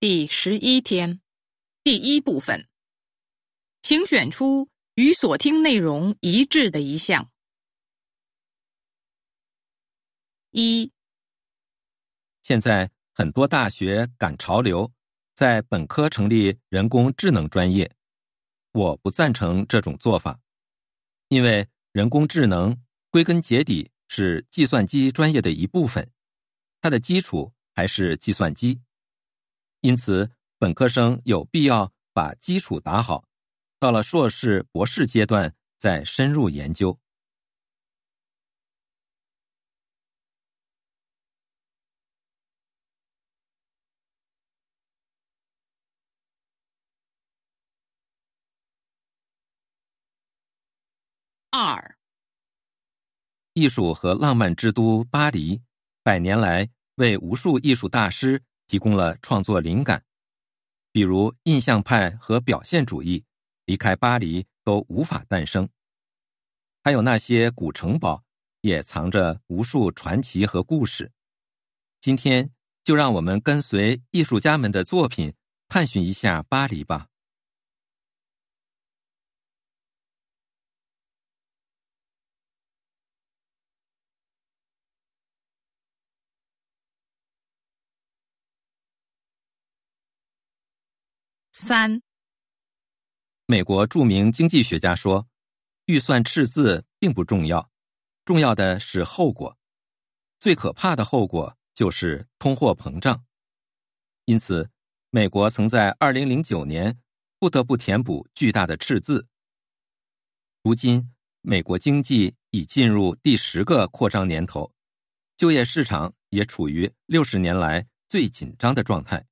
第十一天，第一部分，请选出与所听内容一致的一项。一，现在很多大学赶潮流，在本科成立人工智能专业，我不赞成这种做法，因为人工智能归根结底是计算机专业的一部分，它的基础还是计算机。因此，本科生有必要把基础打好，到了硕士、博士阶段再深入研究。二，艺术和浪漫之都巴黎，百年来为无数艺术大师。提供了创作灵感，比如印象派和表现主义，离开巴黎都无法诞生。还有那些古城堡，也藏着无数传奇和故事。今天就让我们跟随艺术家们的作品，探寻一下巴黎吧。三，美国著名经济学家说：“预算赤字并不重要，重要的是后果。最可怕的后果就是通货膨胀。因此，美国曾在二零零九年不得不填补巨大的赤字。如今，美国经济已进入第十个扩张年头，就业市场也处于六十年来最紧张的状态。”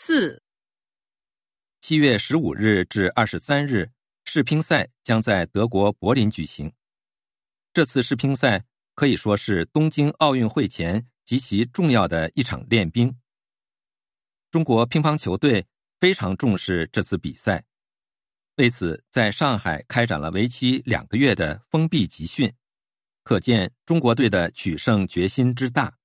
四七月十五日至二十三日，世乒赛将在德国柏林举行。这次世乒赛可以说是东京奥运会前极其重要的一场练兵。中国乒乓球队非常重视这次比赛，为此在上海开展了为期两个月的封闭集训，可见中国队的取胜决心之大。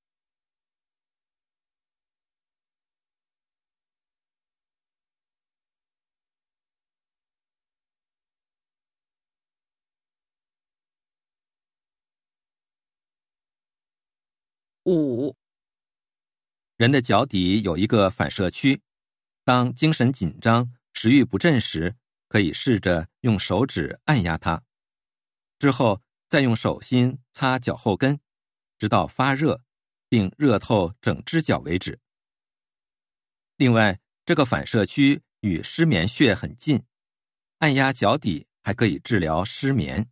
五，人的脚底有一个反射区，当精神紧张、食欲不振时，可以试着用手指按压它，之后再用手心擦脚后跟，直到发热，并热透整只脚为止。另外，这个反射区与失眠穴很近，按压脚底还可以治疗失眠。